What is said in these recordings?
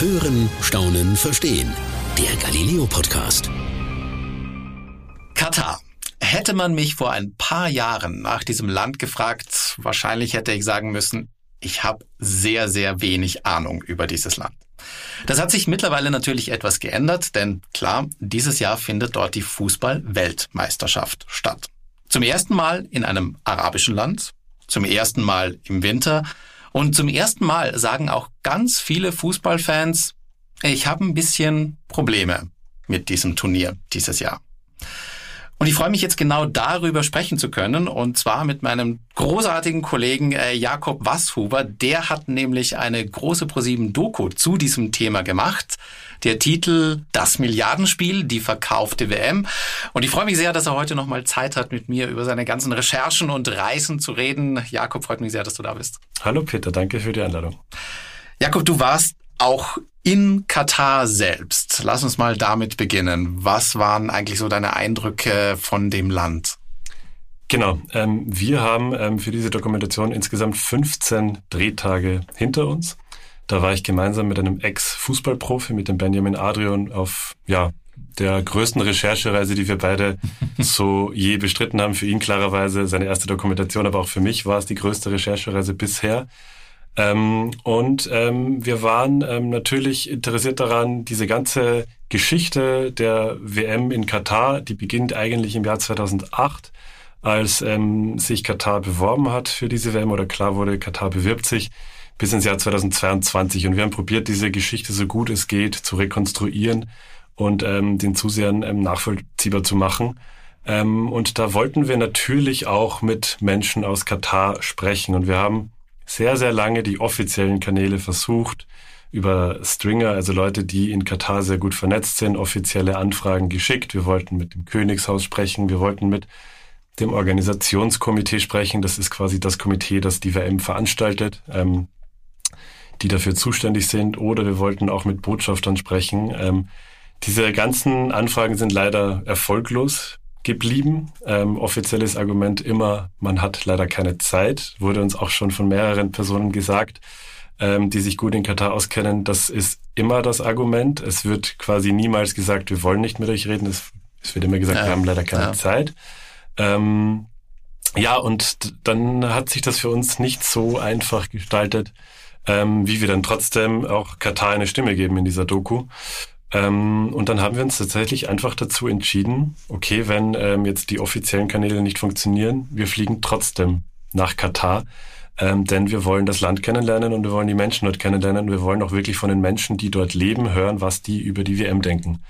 Hören, Staunen, Verstehen. Der Galileo Podcast. Katar. Hätte man mich vor ein paar Jahren nach diesem Land gefragt, wahrscheinlich hätte ich sagen müssen, ich habe sehr, sehr wenig Ahnung über dieses Land. Das hat sich mittlerweile natürlich etwas geändert, denn klar, dieses Jahr findet dort die Fußball-Weltmeisterschaft statt. Zum ersten Mal in einem arabischen Land, zum ersten Mal im Winter und zum ersten Mal sagen auch ganz viele Fußballfans, ich habe ein bisschen Probleme mit diesem Turnier dieses Jahr. Und ich freue mich jetzt genau darüber sprechen zu können, und zwar mit meinem großartigen Kollegen äh, Jakob Wasshuber. Der hat nämlich eine große ProSieben-Doku zu diesem Thema gemacht. Der Titel Das Milliardenspiel, die verkaufte WM. Und ich freue mich sehr, dass er heute nochmal Zeit hat, mit mir über seine ganzen Recherchen und Reisen zu reden. Jakob, freut mich sehr, dass du da bist. Hallo Peter, danke für die Einladung. Jakob, du warst auch in Katar selbst. Lass uns mal damit beginnen. Was waren eigentlich so deine Eindrücke von dem Land? Genau, ähm, wir haben ähm, für diese Dokumentation insgesamt 15 Drehtage hinter uns. Da war ich gemeinsam mit einem Ex-Fußballprofi, mit dem Benjamin Adrian, auf ja der größten Recherchereise, die wir beide so je bestritten haben. Für ihn klarerweise seine erste Dokumentation, aber auch für mich war es die größte Recherchereise bisher. Ähm, und ähm, wir waren ähm, natürlich interessiert daran, diese ganze Geschichte der WM in Katar, die beginnt eigentlich im Jahr 2008, als ähm, sich Katar beworben hat für diese WM oder klar wurde, Katar bewirbt sich bis ins Jahr 2022. Und wir haben probiert, diese Geschichte so gut es geht zu rekonstruieren und ähm, den Zusehern ähm, nachvollziehbar zu machen. Ähm, und da wollten wir natürlich auch mit Menschen aus Katar sprechen. Und wir haben sehr, sehr lange die offiziellen Kanäle versucht, über Stringer, also Leute, die in Katar sehr gut vernetzt sind, offizielle Anfragen geschickt. Wir wollten mit dem Königshaus sprechen, wir wollten mit dem Organisationskomitee sprechen. Das ist quasi das Komitee, das die WM veranstaltet, ähm, die dafür zuständig sind. Oder wir wollten auch mit Botschaftern sprechen. Ähm, diese ganzen Anfragen sind leider erfolglos geblieben. Ähm, offizielles Argument immer, man hat leider keine Zeit. Wurde uns auch schon von mehreren Personen gesagt, ähm, die sich gut in Katar auskennen. Das ist immer das Argument. Es wird quasi niemals gesagt, wir wollen nicht mit euch reden. Es, es wird immer gesagt, ja, wir haben leider keine ja. Zeit. Ähm, ja, und dann hat sich das für uns nicht so einfach gestaltet, ähm, wie wir dann trotzdem auch Katar eine Stimme geben in dieser Doku. Ähm, und dann haben wir uns tatsächlich einfach dazu entschieden, okay, wenn ähm, jetzt die offiziellen Kanäle nicht funktionieren, wir fliegen trotzdem nach Katar, ähm, denn wir wollen das Land kennenlernen und wir wollen die Menschen dort kennenlernen. Und wir wollen auch wirklich von den Menschen, die dort leben, hören, was die über die WM denken.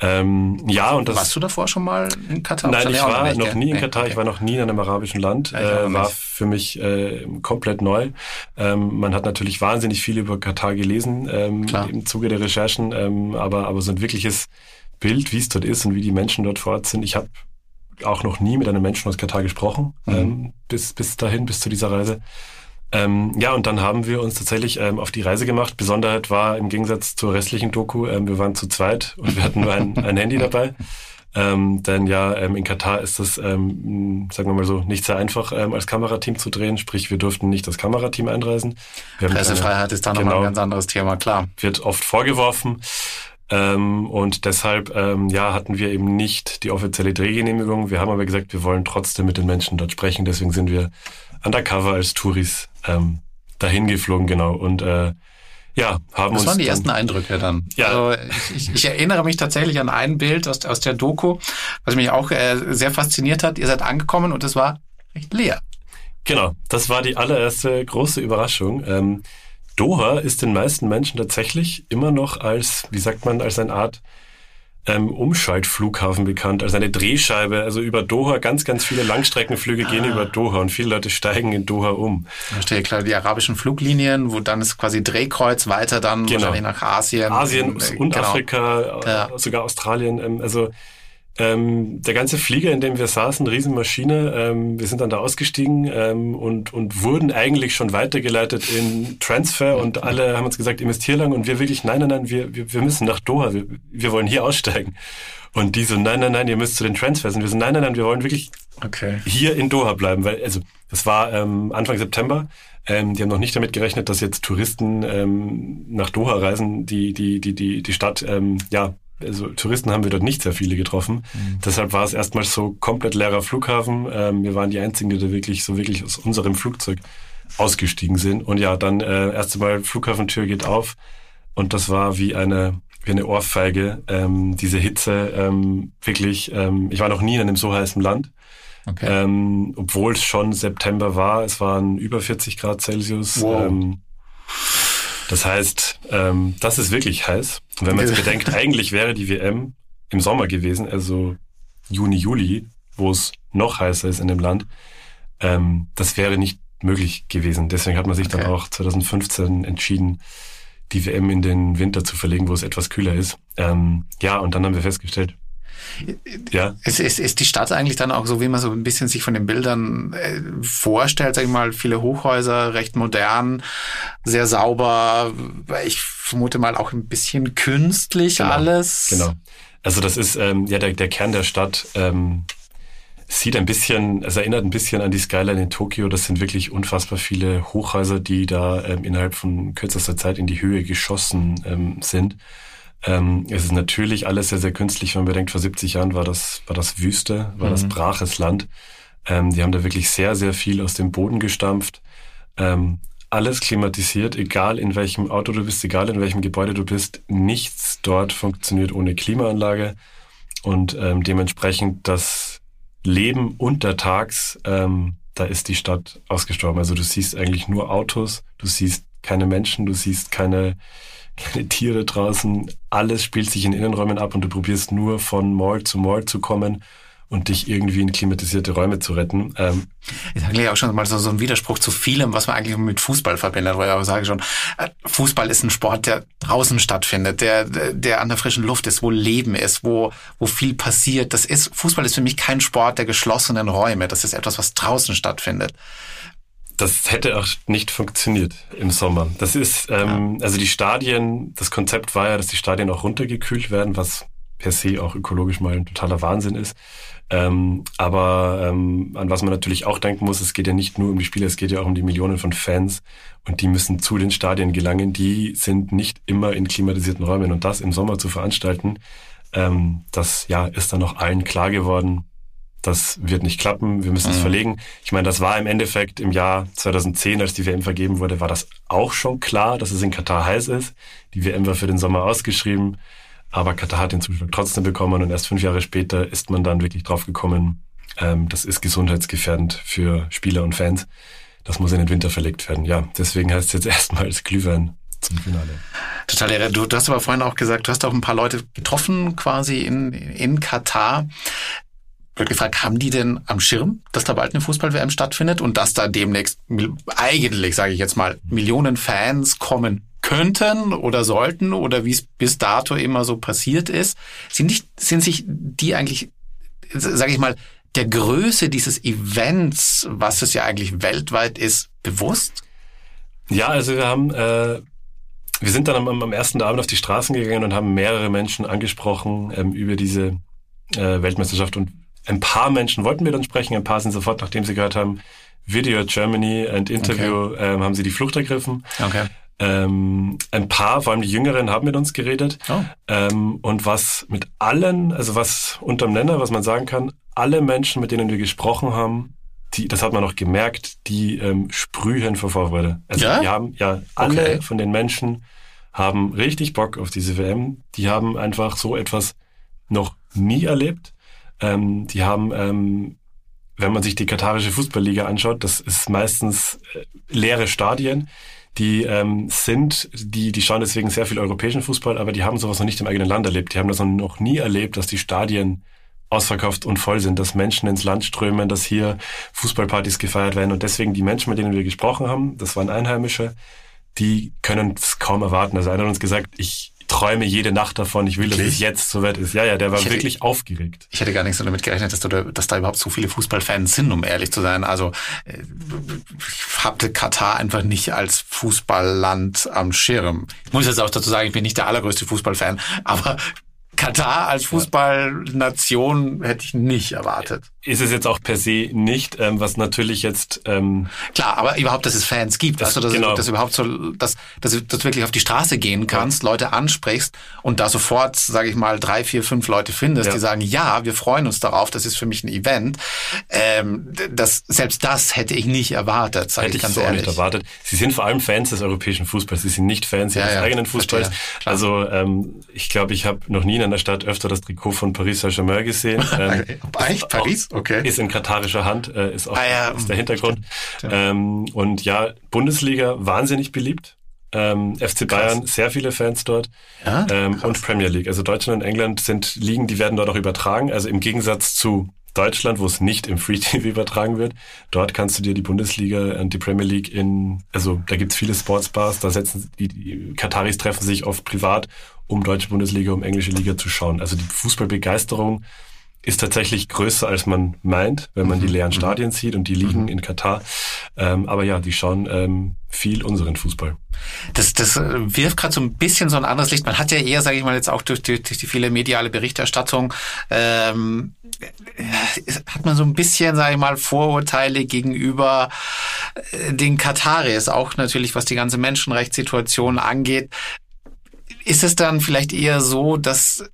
Ähm, ja, und das. Warst du davor schon mal in Katar? Nein, ich war noch nie in Katar. Ich war noch nie in einem arabischen Land. Äh, war für mich äh, komplett neu. Ähm, man hat natürlich wahnsinnig viel über Katar gelesen ähm, im Zuge der Recherchen, ähm, aber aber so ein wirkliches Bild, wie es dort ist und wie die Menschen dort vor Ort sind. Ich habe auch noch nie mit einem Menschen aus Katar gesprochen mhm. ähm, bis bis dahin, bis zu dieser Reise. Ähm, ja, und dann haben wir uns tatsächlich ähm, auf die Reise gemacht. Besonderheit war im Gegensatz zur restlichen Doku, ähm, wir waren zu zweit und wir hatten nur ein, ein Handy dabei. Ähm, denn ja, ähm, in Katar ist es, ähm, sagen wir mal so, nicht sehr einfach, ähm, als Kamerateam zu drehen. Sprich, wir durften nicht das Kamerateam einreisen. Pressefreiheit ist da genau, nochmal ein ganz anderes Thema, klar. Wird oft vorgeworfen. Ähm, und deshalb ähm, ja, hatten wir eben nicht die offizielle Drehgenehmigung. Wir haben aber gesagt, wir wollen trotzdem mit den Menschen dort sprechen. Deswegen sind wir undercover als Touris ähm, dahin geflogen, genau. Und äh, ja, haben das uns. Das waren die ersten Eindrücke dann. Ja. Also ich, ich erinnere mich tatsächlich an ein Bild aus, aus der Doku, was mich auch äh, sehr fasziniert hat. Ihr seid angekommen und es war recht leer. Genau, das war die allererste große Überraschung. Ähm, Doha ist den meisten Menschen tatsächlich immer noch als, wie sagt man, als eine Art ähm, Umschaltflughafen bekannt, als eine Drehscheibe. Also über Doha, ganz, ganz viele Langstreckenflüge ah. gehen über Doha und viele Leute steigen in Doha um. Verstehe, klar, die arabischen Fluglinien, wo dann ist quasi Drehkreuz weiter dann genau. wahrscheinlich nach Asien. Asien und, und genau. Afrika, ja. sogar Australien. Ähm, also ähm, der ganze Flieger, in dem wir saßen, Riesenmaschine, ähm, wir sind dann da ausgestiegen ähm, und, und wurden eigentlich schon weitergeleitet in Transfer und alle haben uns gesagt, investier lang und wir wirklich, nein, nein, nein, wir, wir, wir müssen nach Doha, wir, wir wollen hier aussteigen. Und die so, nein, nein, nein, ihr müsst zu den Transfers. Und wir so, nein, nein, nein, wir wollen wirklich okay. hier in Doha bleiben. Weil, also, das war ähm, Anfang September. Ähm, die haben noch nicht damit gerechnet, dass jetzt Touristen ähm, nach Doha reisen, die die die die die Stadt ähm, ja also Touristen haben wir dort nicht sehr viele getroffen. Mhm. Deshalb war es erstmal so komplett leerer Flughafen. Ähm, wir waren die einzigen, die da wirklich so wirklich aus unserem Flugzeug ausgestiegen sind. Und ja, dann äh, erste Mal Flughafentür geht auf und das war wie eine wie eine Ohrfeige. Ähm, diese Hitze ähm, wirklich. Ähm, ich war noch nie in einem so heißen Land. Okay. Ähm, obwohl es schon September war, es waren über 40 Grad Celsius. Wow. Ähm, das heißt, ähm, das ist wirklich heiß. Und wenn man jetzt bedenkt, eigentlich wäre die WM im Sommer gewesen, also Juni, Juli, wo es noch heißer ist in dem Land. Ähm, das wäre nicht möglich gewesen. Deswegen hat man sich okay. dann auch 2015 entschieden, die WM in den Winter zu verlegen, wo es etwas kühler ist. Ähm, ja, und dann haben wir festgestellt, ja. Ist, ist, ist die Stadt eigentlich dann auch so, wie man so ein bisschen sich von den Bildern äh, vorstellt, sag ich mal, viele Hochhäuser, recht modern, sehr sauber, ich vermute mal auch ein bisschen künstlich genau, alles. Genau. Also das ist ähm, ja der, der Kern der Stadt. Ähm, sieht ein bisschen, es erinnert ein bisschen an die Skyline in Tokio. Das sind wirklich unfassbar viele Hochhäuser, die da ähm, innerhalb von kürzester Zeit in die Höhe geschossen ähm, sind. Ähm, es ist natürlich alles sehr, sehr künstlich, wenn man bedenkt, vor 70 Jahren war das, war das Wüste, war mhm. das braches Land. Ähm, die haben da wirklich sehr, sehr viel aus dem Boden gestampft. Ähm, alles klimatisiert, egal in welchem Auto du bist, egal in welchem Gebäude du bist. Nichts dort funktioniert ohne Klimaanlage. Und ähm, dementsprechend das Leben untertags, ähm, da ist die Stadt ausgestorben. Also du siehst eigentlich nur Autos, du siehst keine Menschen, du siehst keine keine Tiere draußen. Alles spielt sich in Innenräumen ab und du probierst nur von Mall zu Mall zu kommen und dich irgendwie in klimatisierte Räume zu retten. Ähm, ist eigentlich auch schon mal so, so ein Widerspruch zu vielem, was man eigentlich mit Fußball verbindet, wo ich auch sage schon, äh, Fußball ist ein Sport, der draußen stattfindet, der, der an der frischen Luft ist, wo Leben ist, wo, wo viel passiert. Das ist, Fußball ist für mich kein Sport der geschlossenen Räume. Das ist etwas, was draußen stattfindet das hätte auch nicht funktioniert im Sommer. Das ist, ähm, ja. also die Stadien, das Konzept war ja, dass die Stadien auch runtergekühlt werden, was per se auch ökologisch mal ein totaler Wahnsinn ist. Ähm, aber ähm, an was man natürlich auch denken muss, es geht ja nicht nur um die Spieler, es geht ja auch um die Millionen von Fans und die müssen zu den Stadien gelangen. Die sind nicht immer in klimatisierten Räumen und das im Sommer zu veranstalten, ähm, das ja ist dann noch allen klar geworden das wird nicht klappen, wir müssen es mhm. verlegen. Ich meine, das war im Endeffekt im Jahr 2010, als die WM vergeben wurde, war das auch schon klar, dass es in Katar heiß ist. Die WM war für den Sommer ausgeschrieben, aber Katar hat den Zuschlag trotzdem bekommen und erst fünf Jahre später ist man dann wirklich drauf gekommen, ähm, das ist gesundheitsgefährdend für Spieler und Fans. Das muss in den Winter verlegt werden. Ja, deswegen heißt es jetzt erstmals Glühwein zum Finale. Total irre. Du, du hast aber vorhin auch gesagt, du hast auch ein paar Leute getroffen quasi in, in Katar gefragt, haben die denn am Schirm, dass da bald eine Fußball-WM stattfindet und dass da demnächst eigentlich, sage ich jetzt mal, Millionen Fans kommen könnten oder sollten oder wie es bis dato immer so passiert ist? Sind, nicht, sind sich die eigentlich, sage ich mal, der Größe dieses Events, was es ja eigentlich weltweit ist, bewusst? Ja, also wir haben, äh, wir sind dann am, am ersten Abend auf die Straßen gegangen und haben mehrere Menschen angesprochen ähm, über diese äh, Weltmeisterschaft und ein paar Menschen wollten wir dann sprechen, ein paar sind sofort, nachdem sie gehört haben, Video Germany and Interview, okay. ähm, haben sie die Flucht ergriffen. Okay. Ähm, ein paar, vor allem die Jüngeren, haben mit uns geredet. Oh. Ähm, und was mit allen, also was unterm Nenner, was man sagen kann, alle Menschen, mit denen wir gesprochen haben, die, das hat man noch gemerkt, die ähm, sprühen vor Vorfreude. Also ja? die haben, ja, alle okay. von den Menschen haben richtig Bock auf diese WM. Die haben einfach so etwas noch nie erlebt. Ähm, die haben, ähm, wenn man sich die katarische Fußballliga anschaut, das ist meistens äh, leere Stadien. Die ähm, sind, die, die schauen deswegen sehr viel europäischen Fußball, aber die haben sowas noch nicht im eigenen Land erlebt. Die haben das noch nie erlebt, dass die Stadien ausverkauft und voll sind, dass Menschen ins Land strömen, dass hier Fußballpartys gefeiert werden. Und deswegen die Menschen, mit denen wir gesprochen haben, das waren Einheimische, die können es kaum erwarten. Also einer hat uns gesagt, ich, träume jede Nacht davon, ich will, wirklich? dass es jetzt soweit ist. Ja, ja, der war hätte, wirklich aufgeregt. Ich hätte gar nicht so damit gerechnet, dass, du da, dass da überhaupt so viele Fußballfans sind, um ehrlich zu sein. Also äh, ich hatte Katar einfach nicht als Fußballland am Schirm. Ich muss jetzt auch dazu sagen, ich bin nicht der allergrößte Fußballfan, aber Katar als Fußballnation hätte ich nicht erwartet. Ist es jetzt auch per se nicht, ähm, was natürlich jetzt ähm klar, aber überhaupt, dass es Fans gibt, das, also dass, genau. dass überhaupt so, dass, dass, du wirklich auf die Straße gehen kannst, ja. Leute ansprichst und da sofort, sage ich mal, drei, vier, fünf Leute findest, ja. die sagen, ja, wir freuen uns darauf, das ist für mich ein Event. Ähm, das selbst das hätte ich nicht erwartet, sage ich ganz so ehrlich. Nicht erwartet. Sie sind vor allem Fans des europäischen Fußballs. Sie sind nicht Fans ja, ihres eigenen Fußballs. Also ähm, ich glaube, ich habe noch nie in einer Stadt öfter das Trikot von Paris Saint-Germain gesehen. Ähm, Echt? Paris? Okay. Ist in katarischer Hand, äh, ist auch ah, ja. ist der Hintergrund. Ähm, und ja, Bundesliga wahnsinnig beliebt. Ähm, FC Bayern, Krass. sehr viele Fans dort. Ja? Ähm, und Premier League. Also Deutschland und England sind Ligen, die werden dort auch übertragen. Also im Gegensatz zu Deutschland, wo es nicht im Free TV übertragen wird. Dort kannst du dir die Bundesliga und die Premier League in, also da gibt's viele Sportsbars, da setzen die, die Kataris treffen sich oft privat, um deutsche Bundesliga, um englische Liga zu schauen. Also die Fußballbegeisterung ist tatsächlich größer, als man meint, wenn man die mhm. leeren mhm. Stadien sieht und die liegen mhm. in Katar. Ähm, aber ja, die schauen ähm, viel unseren Fußball. Das, das äh, wirft gerade so ein bisschen so ein anderes Licht. Man hat ja eher, sage ich mal, jetzt auch durch die, durch die viele mediale Berichterstattung, ähm, hat man so ein bisschen, sage ich mal, Vorurteile gegenüber äh, den Kataris, auch natürlich, was die ganze Menschenrechtssituation angeht. Ist es dann vielleicht eher so, dass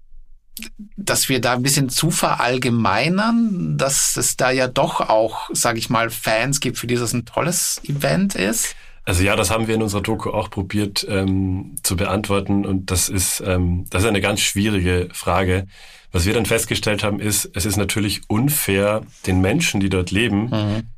dass wir da ein bisschen zu verallgemeinern, dass es da ja doch auch, sage ich mal, Fans gibt, für die das ein tolles Event ist? Also ja, das haben wir in unserer Doku auch probiert ähm, zu beantworten und das ist ähm, das ist eine ganz schwierige Frage. Was wir dann festgestellt haben, ist, es ist natürlich unfair den Menschen, die dort leben, mhm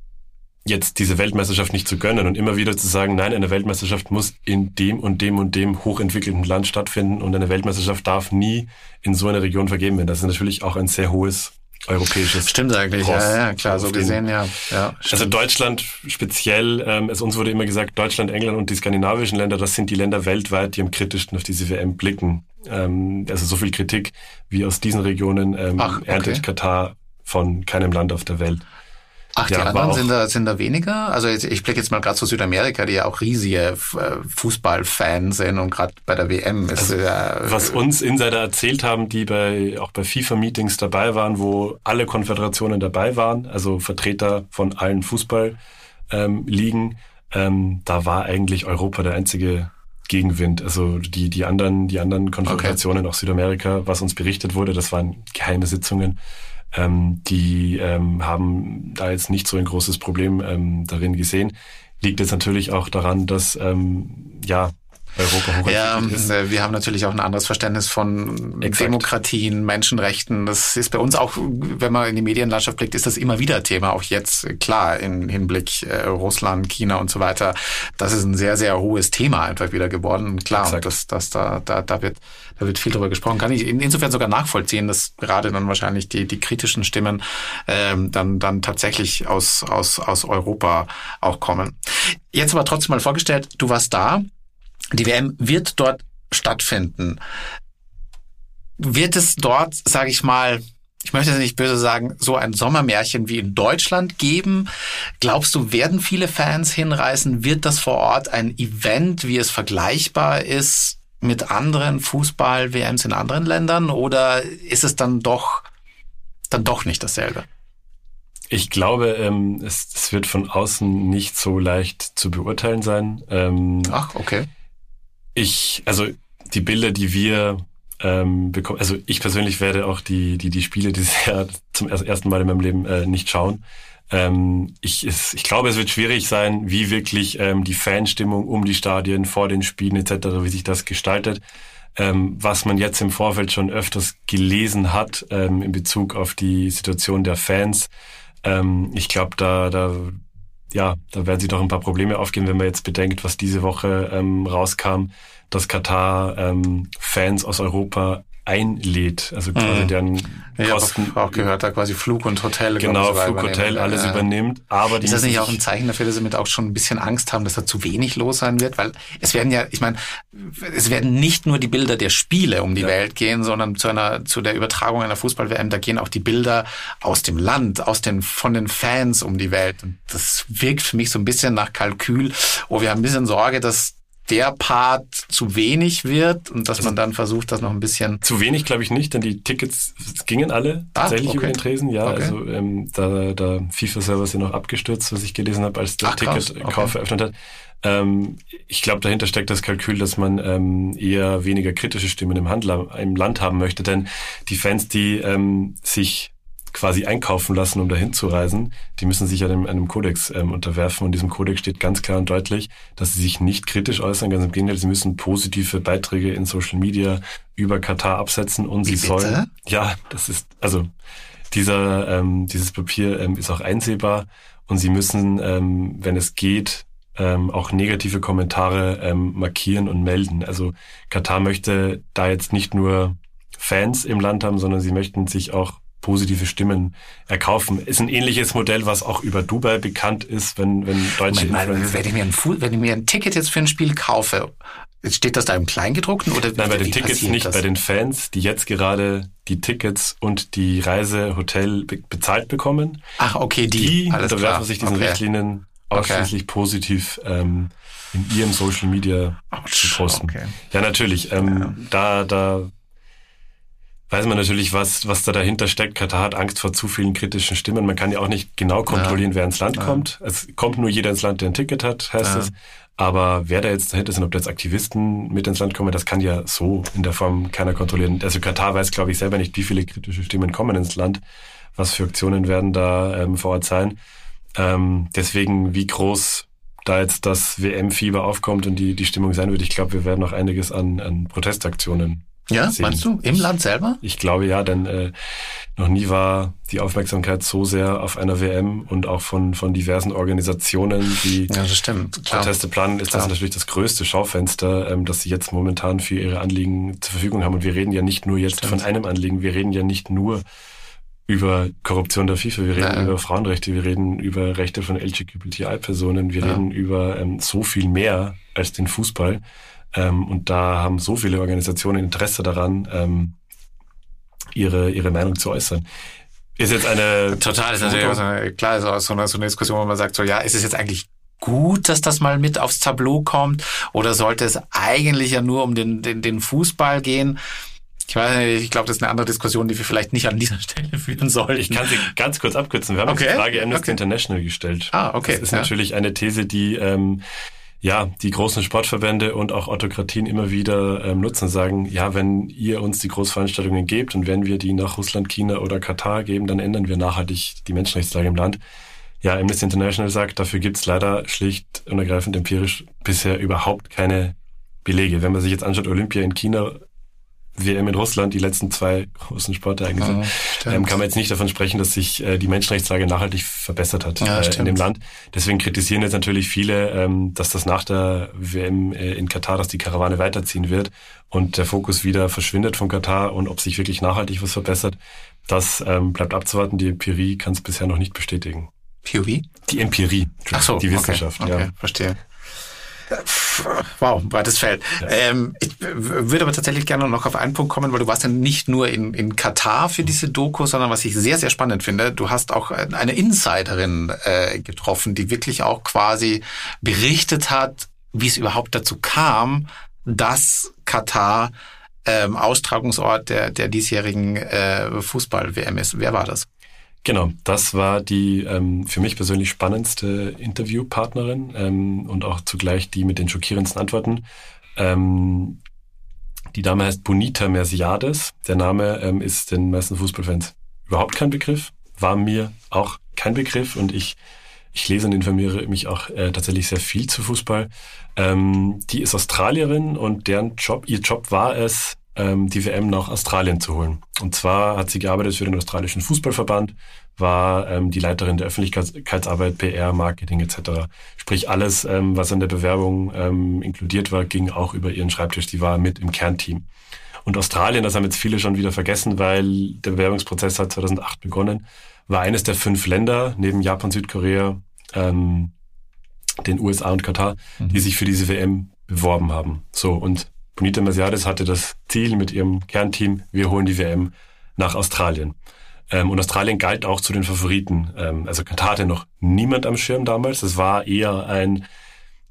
jetzt diese Weltmeisterschaft nicht zu gönnen und immer wieder zu sagen, nein, eine Weltmeisterschaft muss in dem und dem und dem hochentwickelten Land stattfinden und eine Weltmeisterschaft darf nie in so einer Region vergeben werden. Das ist natürlich auch ein sehr hohes europäisches. Stimmt eigentlich, Ross ja, ja, klar, so gesehen, ja. ja also Deutschland speziell, ähm, es uns wurde immer gesagt, Deutschland, England und die skandinavischen Länder, das sind die Länder weltweit, die am kritischsten auf diese WM blicken. Ähm, also so viel Kritik wie aus diesen Regionen ähm, Ach, okay. erntet Katar von keinem Land auf der Welt. Ach, die ja, anderen sind da, sind da weniger? Also ich, ich blicke jetzt mal gerade zu Südamerika, die ja auch riesige äh, Fußballfans sind und gerade bei der WM ist also, ja, Was uns Insider erzählt haben, die bei auch bei FIFA-Meetings dabei waren, wo alle Konföderationen dabei waren, also Vertreter von allen Fußballligen, ähm, ähm, da war eigentlich Europa der einzige Gegenwind. Also die, die anderen, die anderen Konföderationen, okay. auch Südamerika, was uns berichtet wurde, das waren geheime Sitzungen ähm, die ähm, haben da jetzt nicht so ein großes Problem ähm, darin gesehen. Liegt jetzt natürlich auch daran, dass ähm, ja Europa ja, ist. Äh, wir haben natürlich auch ein anderes Verständnis von Exakt. Demokratien, Menschenrechten. Das ist bei uns auch, wenn man in die Medienlandschaft blickt, ist das immer wieder Thema. Auch jetzt, klar, im Hinblick äh, Russland, China und so weiter. Das ist ein sehr, sehr hohes Thema einfach wieder geworden. Klar, und das, das da, da, da wird, da wird viel drüber gesprochen. Kann ich insofern sogar nachvollziehen, dass gerade dann wahrscheinlich die, die kritischen Stimmen ähm, dann, dann tatsächlich aus, aus, aus Europa auch kommen. Jetzt aber trotzdem mal vorgestellt, du warst da. Die WM wird dort stattfinden. Wird es dort, sage ich mal, ich möchte es nicht böse sagen, so ein Sommermärchen wie in Deutschland geben? Glaubst du, werden viele Fans hinreisen? Wird das vor Ort ein Event, wie es vergleichbar ist mit anderen Fußball-WMs in anderen Ländern? Oder ist es dann doch, dann doch nicht dasselbe? Ich glaube, ähm, es, wird von außen nicht so leicht zu beurteilen sein. Ähm, Ach, okay ich, also die Bilder, die wir ähm, bekommen, also ich persönlich werde auch die, die, die Spiele dieses Jahr zum ersten Mal in meinem Leben äh, nicht schauen. Ähm, ich, es, ich glaube, es wird schwierig sein, wie wirklich ähm, die Fanstimmung um die Stadien, vor den Spielen etc., wie sich das gestaltet. Ähm, was man jetzt im Vorfeld schon öfters gelesen hat ähm, in Bezug auf die Situation der Fans. Ähm, ich glaube, da, da ja, da werden sich doch ein paar Probleme aufgehen, wenn man jetzt bedenkt, was diese Woche ähm, rauskam, dass Katar ähm, Fans aus Europa einlädt, also quasi mhm. deren Kosten. Ich auch gehört, da quasi Flug und Hotel. Genau, Flug, Hotel, alles ja. übernimmt. Aber ist das nicht auch ein Zeichen dafür, dass sie mit auch schon ein bisschen Angst haben, dass da zu wenig los sein wird? Weil es werden ja, ich meine, es werden nicht nur die Bilder der Spiele um die ja. Welt gehen, sondern zu einer, zu der Übertragung einer Fußball-WM, da gehen auch die Bilder aus dem Land, aus den, von den Fans um die Welt. Und das wirkt für mich so ein bisschen nach Kalkül. Oh, wir haben ein bisschen Sorge, dass der Part zu wenig wird und dass also man dann versucht, das noch ein bisschen. Zu wenig glaube ich nicht, denn die Tickets gingen alle ah, tatsächlich okay. über den Tresen. Ja, okay. also ähm, da, da FIFA-Server ist ja noch abgestürzt, was ich gelesen habe, als der Ticketkauf okay. eröffnet hat. Ähm, ich glaube, dahinter steckt das Kalkül, dass man ähm, eher weniger kritische Stimmen im, Handler, im Land haben möchte, denn die Fans, die ähm, sich quasi einkaufen lassen, um dahin zu reisen, die müssen sich einem, einem Kodex ähm, unterwerfen. Und diesem Kodex steht ganz klar und deutlich, dass sie sich nicht kritisch äußern, ganz im Gegenteil, sie müssen positive Beiträge in Social Media über Katar absetzen und Wie sie bitte? sollen. Ja, das ist, also dieser, ähm, dieses Papier ähm, ist auch einsehbar und sie müssen, ähm, wenn es geht, ähm, auch negative Kommentare ähm, markieren und melden. Also Katar möchte da jetzt nicht nur Fans im Land haben, sondern sie möchten sich auch positive Stimmen erkaufen. Ist ein ähnliches Modell, was auch über Dubai bekannt ist, wenn, wenn deutsche Moment, Influencer... Wenn ich, mir ein, wenn ich mir ein Ticket jetzt für ein Spiel kaufe, steht das da im Kleingedruckten? Oder Nein, bei den Tickets nicht, das? bei den Fans, die jetzt gerade die Tickets und die Reise, Hotel bezahlt bekommen. Ach, okay, die, die alles unterwerfen sich diesen okay. Richtlinien ausschließlich okay. positiv ähm, in ihrem Social Media Ouch, zu posten. Okay. Ja, natürlich. Ähm, ja. Da, da weiß man natürlich, was, was da dahinter steckt. Katar hat Angst vor zu vielen kritischen Stimmen. Man kann ja auch nicht genau kontrollieren, ja. wer ins Land ja. kommt. Es kommt nur jeder ins Land, der ein Ticket hat, heißt ja. es. Aber wer da jetzt dahinter sind, ob da jetzt Aktivisten mit ins Land kommen, das kann ja so in der Form keiner kontrollieren. Also Katar weiß, glaube ich, selber nicht, wie viele kritische Stimmen kommen ins Land. Was für Aktionen werden da ähm, vor Ort sein. Ähm, deswegen, wie groß da jetzt das WM-Fieber aufkommt und die, die Stimmung sein wird, ich glaube, wir werden noch einiges an, an Protestaktionen ja, sehen. meinst du? Im Land selber? Ich glaube ja, denn äh, noch nie war die Aufmerksamkeit so sehr auf einer WM und auch von, von diversen Organisationen, die ja, das stimmt. Proteste planen, ist Klar. das natürlich das größte Schaufenster, ähm, das sie jetzt momentan für ihre Anliegen zur Verfügung haben. Und wir reden ja nicht nur jetzt stimmt. von einem Anliegen, wir reden ja nicht nur über Korruption der FIFA, wir reden ja. über Frauenrechte, wir reden über Rechte von LGBTI-Personen, wir ja. reden über ähm, so viel mehr als den Fußball. Ähm, und da haben so viele Organisationen Interesse daran, ähm, ihre, ihre Meinung zu äußern. Ist jetzt eine... Total, ist natürlich so klar, ist auch so eine, so eine Diskussion, wo man sagt, so, ja, ist es jetzt eigentlich gut, dass das mal mit aufs Tableau kommt? Oder sollte es eigentlich ja nur um den, den, den Fußball gehen? Ich weiß nicht, ich glaube, das ist eine andere Diskussion, die wir vielleicht nicht an dieser Stelle führen sollen. Ich kann sie ganz kurz abkürzen. Wir haben okay. die Frage Amnesty okay. International gestellt. Ah, okay. Das ist ja. natürlich eine These, die ähm, ja, die großen Sportverbände und auch Autokratien immer wieder ähm, nutzen, sagen, ja, wenn ihr uns die Großveranstaltungen gebt und wenn wir die nach Russland, China oder Katar geben, dann ändern wir nachhaltig die Menschenrechtslage im Land. Ja, Amnesty International sagt, dafür gibt's leider schlicht und ergreifend empirisch bisher überhaupt keine Belege. Wenn man sich jetzt anschaut, Olympia in China WM in Russland, die letzten zwei großen Sportereignisse, ja, ähm, kann man jetzt nicht davon sprechen, dass sich äh, die Menschenrechtslage nachhaltig verbessert hat ja, äh, in dem Land. Deswegen kritisieren jetzt natürlich viele, ähm, dass das nach der WM äh, in Katar, dass die Karawane weiterziehen wird und der Fokus wieder verschwindet von Katar und ob sich wirklich nachhaltig was verbessert, das ähm, bleibt abzuwarten. Die Empirie kann es bisher noch nicht bestätigen. Theorie? Die Empirie, Ach so, die Wissenschaft, okay, okay, ja. Verstehe. Wow, breites Feld. Ähm, ich würde aber tatsächlich gerne noch auf einen Punkt kommen, weil du warst ja nicht nur in, in Katar für diese Doku, sondern was ich sehr, sehr spannend finde, du hast auch eine Insiderin äh, getroffen, die wirklich auch quasi berichtet hat, wie es überhaupt dazu kam, dass Katar ähm, Austragungsort der, der diesjährigen äh, Fußball-WM ist. Wer war das? Genau, das war die ähm, für mich persönlich spannendste Interviewpartnerin ähm, und auch zugleich die mit den schockierendsten Antworten. Ähm, die Dame heißt Bonita Merciades. Der Name ähm, ist den meisten Fußballfans überhaupt kein Begriff, war mir auch kein Begriff und ich ich lese und informiere mich auch äh, tatsächlich sehr viel zu Fußball. Ähm, die ist Australierin und deren Job, ihr Job war es, ähm, die WM nach Australien zu holen. Und zwar hat sie gearbeitet für den australischen Fußballverband, war ähm, die Leiterin der Öffentlichkeitsarbeit, PR, Marketing etc. Sprich alles, ähm, was an der Bewerbung ähm, inkludiert war, ging auch über ihren Schreibtisch. Die war mit im Kernteam. Und Australien, das haben jetzt viele schon wieder vergessen, weil der Bewerbungsprozess hat 2008 begonnen, war eines der fünf Länder neben Japan, Südkorea, ähm, den USA und Katar, mhm. die sich für diese WM beworben haben. So und Bonita Mercedes hatte das Ziel mit ihrem Kernteam, wir holen die WM nach Australien. Ähm, und Australien galt auch zu den Favoriten. Ähm, also Katar hatte noch niemand am Schirm damals. Es war eher ein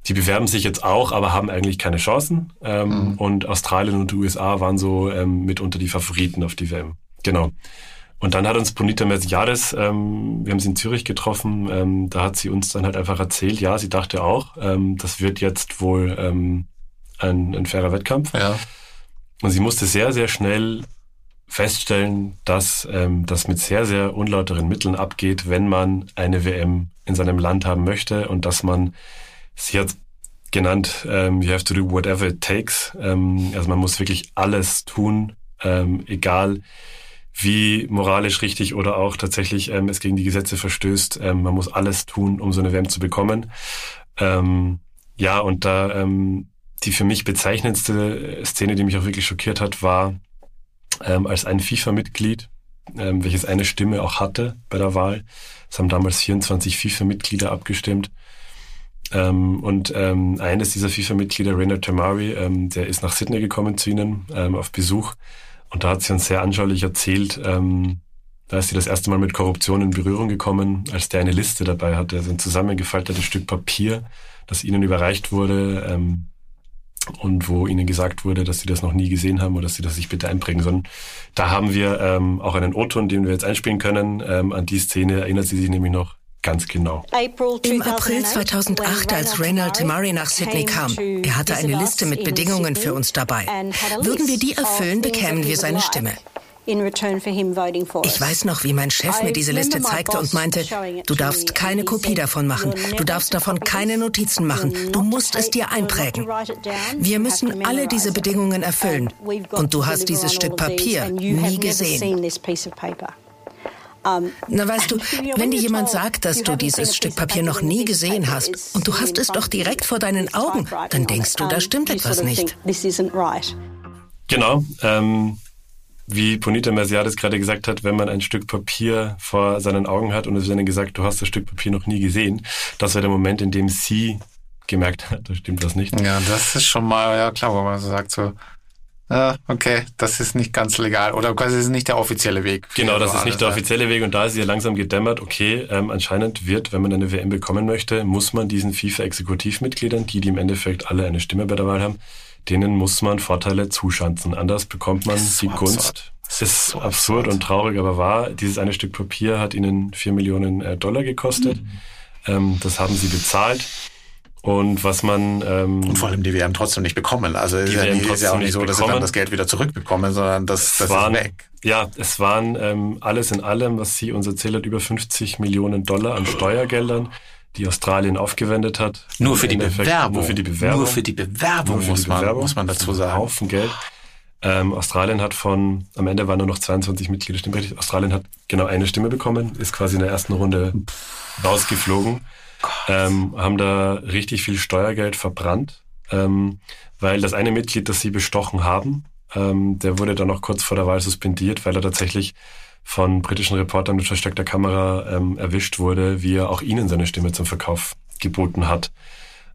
die bewerben sich jetzt auch, aber haben eigentlich keine Chancen. Ähm, mhm. Und Australien und die USA waren so ähm, mitunter die Favoriten auf die WM. Genau. Und dann hat uns Bonita Merciades, ähm, wir haben sie in Zürich getroffen, ähm, da hat sie uns dann halt einfach erzählt, ja, sie dachte auch, das wird jetzt wohl ein, ein fairer Wettkampf. Ja. Und sie musste sehr, sehr schnell feststellen, dass ähm, das mit sehr, sehr unlauteren Mitteln abgeht, wenn man eine WM in seinem Land haben möchte und dass man, sie hat genannt, ähm, you have to do whatever it takes. Ähm, also man muss wirklich alles tun, ähm, egal wie moralisch richtig oder auch tatsächlich ähm, es gegen die Gesetze verstößt. Ähm, man muss alles tun, um so eine WM zu bekommen. Ähm, ja, und da ähm, die für mich bezeichnendste Szene, die mich auch wirklich schockiert hat, war, ähm, als ein FIFA-Mitglied, ähm, welches eine Stimme auch hatte bei der Wahl. Es haben damals 24 FIFA-Mitglieder abgestimmt. Ähm, und ähm, eines dieser FIFA-Mitglieder, Rainer Tamari, ähm, der ist nach Sydney gekommen zu ihnen ähm, auf Besuch und da hat sie uns sehr anschaulich erzählt, ähm, da ist sie das erste Mal mit Korruption in Berührung gekommen, als der eine Liste dabei hatte, also ein zusammengefaltetes Stück Papier, das ihnen überreicht wurde ähm, und wo ihnen gesagt wurde, dass sie das noch nie gesehen haben oder dass sie das sich bitte einprägen sollen. Da haben wir ähm, auch einen O-Ton, den wir jetzt einspielen können. Ähm, an die Szene erinnert sie sich nämlich noch Ganz genau. Im April 2008, als Reynald Murray nach Sydney kam, er hatte eine Liste mit Bedingungen für uns dabei. Würden wir die erfüllen, bekämen wir seine Stimme. Ich weiß noch, wie mein Chef mir diese Liste zeigte und meinte, du darfst keine Kopie davon machen, du darfst davon keine Notizen machen, du musst es dir einprägen. Wir müssen alle diese Bedingungen erfüllen. Und du hast dieses Stück Papier nie gesehen. Na weißt du, wenn dir jemand sagt, dass du dieses Stück Papier noch nie gesehen hast und du hast es doch direkt vor deinen Augen, dann denkst du, da stimmt etwas nicht. Genau. Ähm, wie Ponita Merciades gerade gesagt hat, wenn man ein Stück Papier vor seinen Augen hat und es wird ihnen gesagt, du hast das Stück Papier noch nie gesehen, das war der Moment, in dem sie gemerkt hat, da stimmt was nicht. Ja, das ist schon mal, ja klar, wo man so sagt, so, ja, okay, das ist nicht ganz legal oder quasi ist nicht der offizielle Weg. Genau, das ist nicht der offizielle Weg und da ist ihr langsam gedämmert, okay, ähm, anscheinend wird, wenn man eine WM bekommen möchte, muss man diesen FIFA-Exekutivmitgliedern, die, die im Endeffekt alle eine Stimme bei der Wahl haben, denen muss man Vorteile zuschanzen. Anders bekommt man die Gunst. Es ist so absurd, und traurig, aber wahr. Dieses eine Stück Papier hat ihnen vier Millionen äh, Dollar gekostet. Mhm. Ähm, das haben sie bezahlt. Und was man ähm, und vor allem die werden trotzdem nicht bekommen. Also die ist, ja, nie, ist ja auch nicht so, dass sie dann das Geld wieder zurückbekommen, sondern das, das waren, ist weg. Ja, es waren ähm, alles in allem, was sie uns erzählt hat, über 50 Millionen Dollar an Steuergeldern, die Australien aufgewendet hat. Nur für die Bewerbung. Nur für die Bewerbung. Nur für die Bewerbung, für muss, die Bewerbung. Man, muss man dazu sagen. Haufen Geld. Ähm, Australien hat von, am Ende waren nur noch 22 Mitglieder stimmberechtigt. Australien hat genau eine Stimme bekommen, ist quasi in der ersten Runde rausgeflogen ähm, haben da richtig viel Steuergeld verbrannt, ähm, weil das eine Mitglied, das sie bestochen haben, ähm, der wurde dann noch kurz vor der Wahl suspendiert, weil er tatsächlich von britischen Reportern mit versteckter Kamera ähm, erwischt wurde, wie er auch ihnen seine Stimme zum Verkauf geboten hat.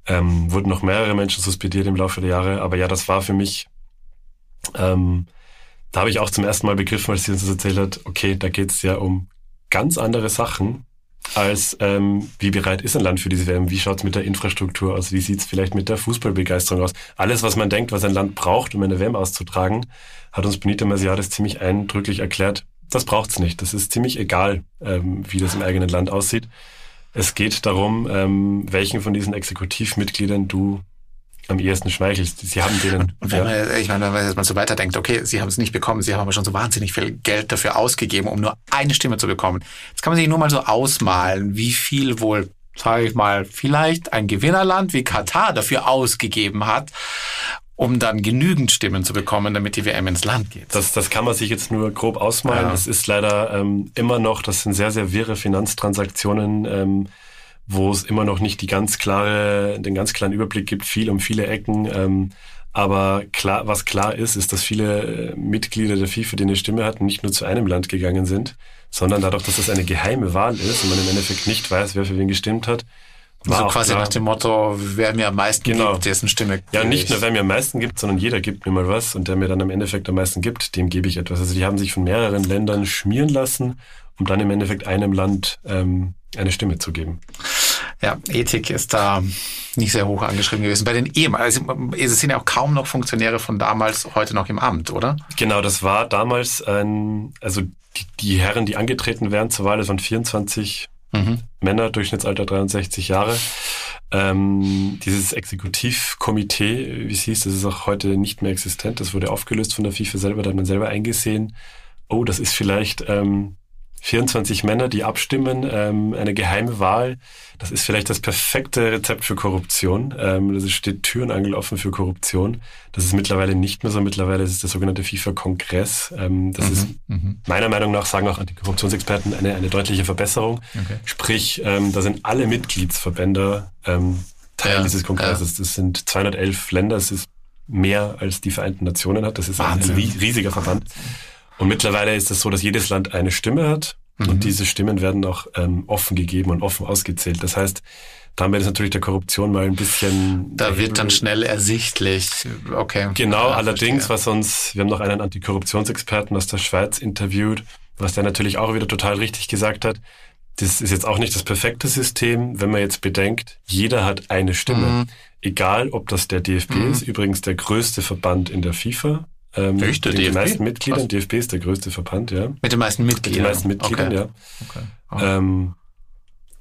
Ähm, wurden noch mehrere Menschen suspendiert im Laufe der Jahre, aber ja, das war für mich, ähm, da habe ich auch zum ersten Mal begriffen, als sie uns das erzählt hat, okay, da geht es ja um ganz andere Sachen, als ähm, wie bereit ist ein Land für diese WM, wie schaut es mit der Infrastruktur aus, wie sieht es vielleicht mit der Fußballbegeisterung aus. Alles, was man denkt, was ein Land braucht, um eine WM auszutragen, hat uns Benita Masiades ziemlich eindrücklich erklärt, das braucht's nicht. Das ist ziemlich egal, ähm, wie das im eigenen Land aussieht. Es geht darum, ähm, welchen von diesen Exekutivmitgliedern du am ehesten schmeichelst. Sie haben denen. Und wenn ja. man, ich meine, wenn man jetzt mal so weiterdenkt, okay, sie haben es nicht bekommen, sie haben aber schon so wahnsinnig viel Geld dafür ausgegeben, um nur eine Stimme zu bekommen. Jetzt kann man sich nur mal so ausmalen, wie viel wohl, sage ich mal, vielleicht ein Gewinnerland wie Katar dafür ausgegeben hat, um dann genügend Stimmen zu bekommen, damit die WM ins Land geht. Das, das kann man sich jetzt nur grob ausmalen. Ja. Es ist leider ähm, immer noch, das sind sehr, sehr wirre Finanztransaktionen. Ähm, wo es immer noch nicht die ganz klare, den ganz klaren Überblick gibt, viel um viele Ecken. Ähm, aber klar, was klar ist, ist, dass viele äh, Mitglieder der FIFA, die eine Stimme hatten, nicht nur zu einem Land gegangen sind, sondern dadurch, dass das eine geheime Wahl ist und man im Endeffekt nicht weiß, wer für wen gestimmt hat. War so quasi klar, nach dem Motto, wer mir am meisten genau. gibt, dessen Stimme. Ja, nicht nur wer mir am meisten gibt, sondern jeder gibt mir mal was und der mir dann im Endeffekt am meisten gibt, dem gebe ich etwas. Also die haben sich von mehreren Ländern schmieren lassen, um dann im Endeffekt einem Land ähm, eine Stimme zu geben. Ja, Ethik ist da nicht sehr hoch angeschrieben gewesen. Bei den ehemaligen, also es sind ja auch kaum noch Funktionäre von damals heute noch im Amt, oder? Genau, das war damals ein, also die, die Herren, die angetreten wären zur Wahl, das waren 24 mhm. Männer, Durchschnittsalter 63 Jahre. Ähm, dieses Exekutivkomitee, wie es hieß, das ist auch heute nicht mehr existent. Das wurde aufgelöst von der FIFA selber. Da hat man selber eingesehen, oh, das ist vielleicht ähm, 24 Männer, die abstimmen, ähm, eine geheime Wahl. Das ist vielleicht das perfekte Rezept für Korruption. Ähm, das steht Türenangel offen für Korruption. Das ist mittlerweile nicht mehr so. Mittlerweile ist es der sogenannte FIFA-Kongress. Ähm, das mhm, ist mhm. meiner Meinung nach, sagen auch Antikorruptionsexperten, eine, eine deutliche Verbesserung. Okay. Sprich, ähm, da sind alle Mitgliedsverbände ähm, Teil ja, dieses Kongresses. Ja. Das sind 211 Länder. Das ist mehr als die Vereinten Nationen hat. Das ist Wahnsinn. ein riesiger Verband. Und mittlerweile ist es so, dass jedes Land eine Stimme hat mhm. und diese Stimmen werden auch ähm, offen gegeben und offen ausgezählt. Das heißt, damit ist natürlich der Korruption mal ein bisschen. Da wird dann schnell ersichtlich. Okay. Genau, ja, allerdings, verstehe. was uns, wir haben noch einen Antikorruptionsexperten aus der Schweiz interviewt, was der natürlich auch wieder total richtig gesagt hat. Das ist jetzt auch nicht das perfekte System, wenn man jetzt bedenkt, jeder hat eine Stimme. Mhm. Egal, ob das der DFB mhm. ist, übrigens der größte Verband in der FIFA, ähm, mit den meisten Mitgliedern. Was? DFB ist der größte Verband, ja. Mit den meisten Mitgliedern? Mit den meisten Mitgliedern, okay. ja. Okay. Oh. Ähm,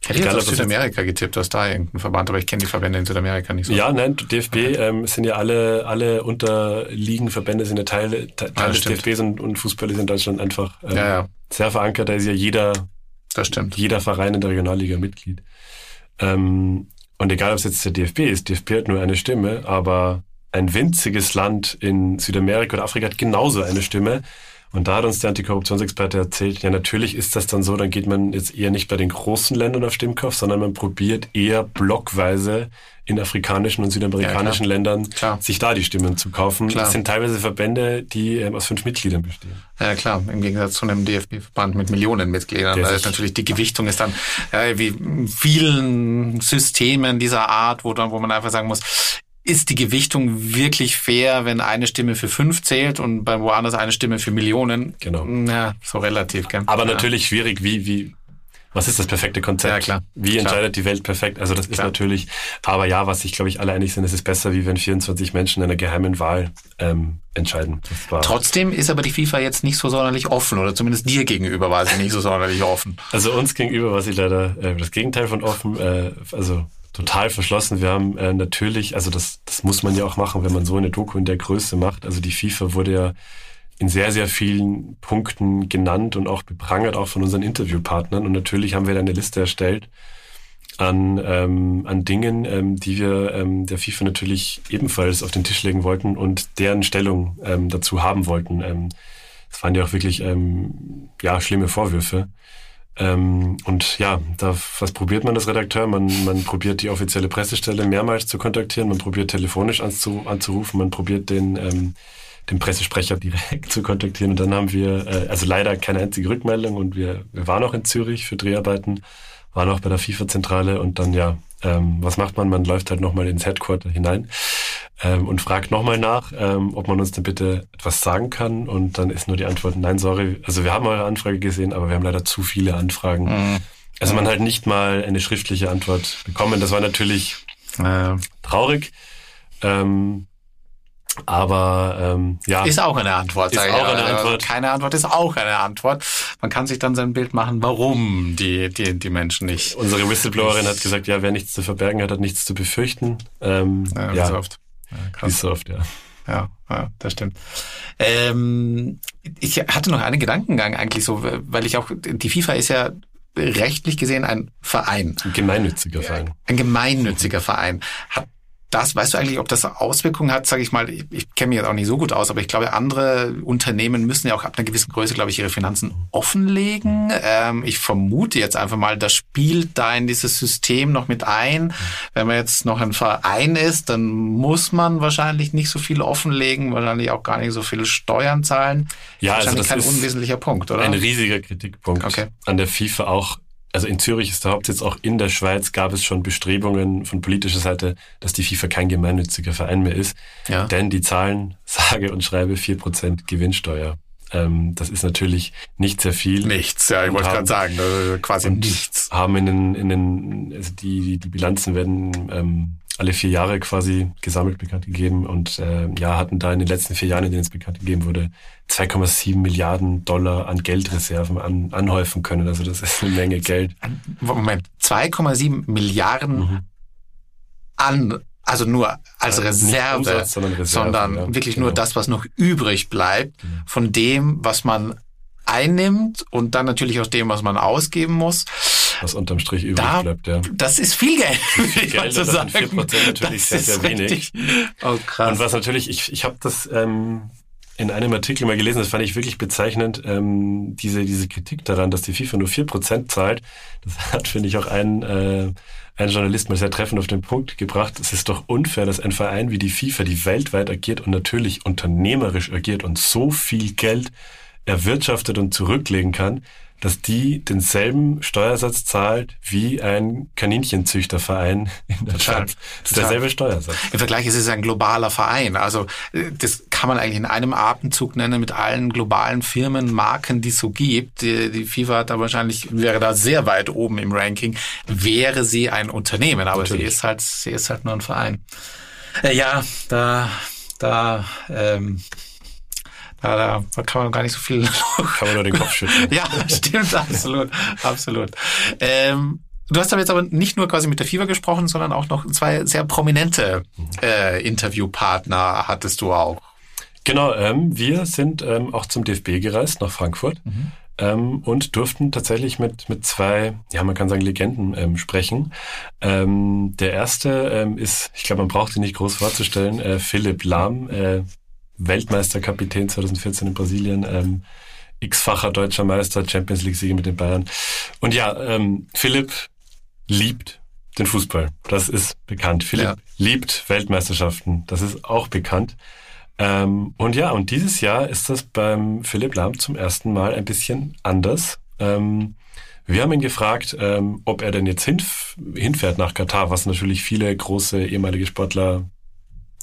Hätte ich jetzt auf Südamerika getippt, dass da irgendein Verband, aber ich kenne die Verbände in Südamerika nicht so. Ja, nein, DFB okay. ähm, sind ja alle, alle Unterliegenverbände sind ja Teile, Teile ja, des DFBs und, und Fußball ist in Deutschland einfach ähm, ja, ja. sehr verankert. Da ist ja jeder, das stimmt. jeder Verein in der Regionalliga Mitglied. Ähm, und egal, ob es jetzt der DFB ist, DFB hat nur eine Stimme, aber ein winziges Land in Südamerika oder Afrika hat genauso eine Stimme. Und da hat uns der Antikorruptionsexperte erzählt, ja, natürlich ist das dann so, dann geht man jetzt eher nicht bei den großen Ländern auf Stimmkauf, sondern man probiert eher blockweise in afrikanischen und südamerikanischen ja, Ländern klar. sich da die Stimmen zu kaufen. Klar. Das sind teilweise Verbände, die ähm, aus fünf Mitgliedern bestehen. Ja klar, im Gegensatz zu einem DFB-Verband mit Millionen Mitgliedern. Der da ist natürlich die Gewichtung ist dann ja, wie vielen Systemen dieser Art, wo dann, wo man einfach sagen muss, ist die Gewichtung wirklich fair, wenn eine Stimme für fünf zählt und bei woanders eine Stimme für Millionen? Genau. Ja, so relativ. Gell? Aber ja. natürlich schwierig, wie, wie, was ist das perfekte Konzept? Ja, klar. Wie klar. entscheidet die Welt perfekt? Also das klar. ist natürlich, aber ja, was sich, glaube ich, alle einig sind, es ist besser, wie wenn 24 Menschen in einer geheimen Wahl ähm, entscheiden. Trotzdem ist aber die FIFA jetzt nicht so sonderlich offen, oder zumindest dir gegenüber war sie nicht so sonderlich offen. Also uns gegenüber war sie leider äh, das Gegenteil von offen. Äh, also total verschlossen. Wir haben äh, natürlich, also das, das muss man ja auch machen, wenn man so eine Doku in der Größe macht. Also die FIFA wurde ja in sehr, sehr vielen Punkten genannt und auch beprangert, auch von unseren Interviewpartnern. Und natürlich haben wir da eine Liste erstellt an, ähm, an Dingen, ähm, die wir ähm, der FIFA natürlich ebenfalls auf den Tisch legen wollten und deren Stellung ähm, dazu haben wollten. Ähm, das waren ja auch wirklich ähm, ja schlimme Vorwürfe. Ähm, und ja, da, was probiert man als Redakteur? Man, man probiert die offizielle Pressestelle mehrmals zu kontaktieren, man probiert telefonisch anzu, anzurufen, man probiert den, ähm, den Pressesprecher direkt zu kontaktieren. Und dann haben wir, äh, also leider keine einzige Rückmeldung und wir, wir waren auch in Zürich für Dreharbeiten, waren auch bei der FIFA-Zentrale und dann ja, ähm, was macht man? Man läuft halt nochmal ins Headquarter hinein ähm, und fragt nochmal nach, ähm, ob man uns denn bitte etwas sagen kann. Und dann ist nur die Antwort, nein, sorry. Also wir haben eure Anfrage gesehen, aber wir haben leider zu viele Anfragen. Mhm. Also man hat nicht mal eine schriftliche Antwort bekommen. Das war natürlich äh, traurig. Ähm, aber ähm, ja. Ist auch eine Antwort. Ist auch eine Antwort. Keine Antwort ist auch eine Antwort. Man kann sich dann sein Bild machen, warum die, die, die Menschen nicht. Unsere Whistleblowerin hat gesagt, ja, wer nichts zu verbergen hat, hat nichts zu befürchten. Ähm, ja, ja. Oft. Ja, so oft, ja. Ja, ja, das stimmt. Ähm, ich hatte noch einen Gedankengang eigentlich so, weil ich auch, die FIFA ist ja rechtlich gesehen ein Verein. Ein gemeinnütziger Verein. Ein gemeinnütziger Verein. Hat das, weißt du eigentlich, ob das Auswirkungen hat, sage ich mal, ich, ich kenne mich jetzt auch nicht so gut aus, aber ich glaube, andere Unternehmen müssen ja auch ab einer gewissen Größe, glaube ich, ihre Finanzen offenlegen. Ähm, ich vermute jetzt einfach mal, das spielt da in dieses System noch mit ein. Wenn man jetzt noch ein Verein ist, dann muss man wahrscheinlich nicht so viel offenlegen, wahrscheinlich auch gar nicht so viele Steuern zahlen. Ja, also das kein ist unwesentlicher Punkt, oder? Ein riesiger Kritikpunkt okay. an der FIFA auch also in Zürich ist der Hauptsitz, auch in der Schweiz gab es schon Bestrebungen von politischer Seite, dass die FIFA kein gemeinnütziger Verein mehr ist. Ja. Denn die zahlen, sage und schreibe, vier Prozent Gewinnsteuer Ähm, das ist natürlich nicht sehr viel. Nichts, ja, ich wollte gerade sagen, äh, quasi nichts. Haben in den, in den, also die, die Bilanzen werden ähm, alle vier Jahre quasi gesammelt bekannt gegeben und äh, ja, hatten da in den letzten vier Jahren, in denen es bekannt gegeben wurde, 2,7 Milliarden Dollar an Geldreserven an, anhäufen können. Also das ist eine Menge Geld. Moment, 2,7 Milliarden mhm. an also nur als also Reserve, Umsatz, sondern, Reserve, sondern ja, wirklich genau. nur das, was noch übrig bleibt genau. von dem, was man einnimmt und dann natürlich aus dem, was man ausgeben muss. Was unterm Strich übrig da, bleibt, ja. Das ist viel Geld. Viel Geld, das sagen. sind 4% natürlich das sehr, sehr wenig. Oh, krass. Und was natürlich, ich, ich habe das ähm, in einem Artikel mal gelesen, das fand ich wirklich bezeichnend, ähm, diese, diese Kritik daran, dass die FIFA nur 4% zahlt. Das hat, finde ich, auch ein, äh, ein Journalist mal sehr treffend auf den Punkt gebracht. Es ist doch unfair, dass ein Verein wie die FIFA, die weltweit agiert und natürlich unternehmerisch agiert und so viel Geld erwirtschaftet und zurücklegen kann, dass die denselben Steuersatz zahlt wie ein Kaninchenzüchterverein in der Stadt. Das ist derselbe Steuersatz. Im Vergleich ist es ein globaler Verein. Also äh, das kann man eigentlich in einem Atemzug nennen mit allen globalen Firmen, Marken, die es so gibt. Die, die FIFA hat da wahrscheinlich, wäre da sehr weit oben im Ranking, wäre sie ein Unternehmen. Aber Natürlich. sie ist halt, sie ist halt nur ein Verein. Äh, ja, da, da, ähm, da, da kann man gar nicht so viel. kann man nur den Kopf schütteln. ja, stimmt, absolut, absolut. Ähm, Du hast aber jetzt aber nicht nur quasi mit der FIFA gesprochen, sondern auch noch zwei sehr prominente äh, Interviewpartner hattest du auch. Genau, ähm, wir sind ähm, auch zum DFB gereist nach Frankfurt mhm. ähm, und durften tatsächlich mit mit zwei, ja man kann sagen Legenden ähm, sprechen. Ähm, der erste ähm, ist, ich glaube, man braucht ihn nicht groß vorzustellen, äh, Philipp Lahm, äh, Weltmeisterkapitän 2014 in Brasilien, ähm, x-facher deutscher Meister, Champions League-Sieger mit den Bayern. Und ja, ähm, Philipp liebt den Fußball. Das ist bekannt. Philipp ja. liebt Weltmeisterschaften. Das ist auch bekannt. Ähm, und ja, und dieses Jahr ist das beim Philipp Lahm zum ersten Mal ein bisschen anders. Ähm, wir haben ihn gefragt, ähm, ob er denn jetzt hinf hinfährt nach Katar, was natürlich viele große ehemalige Sportler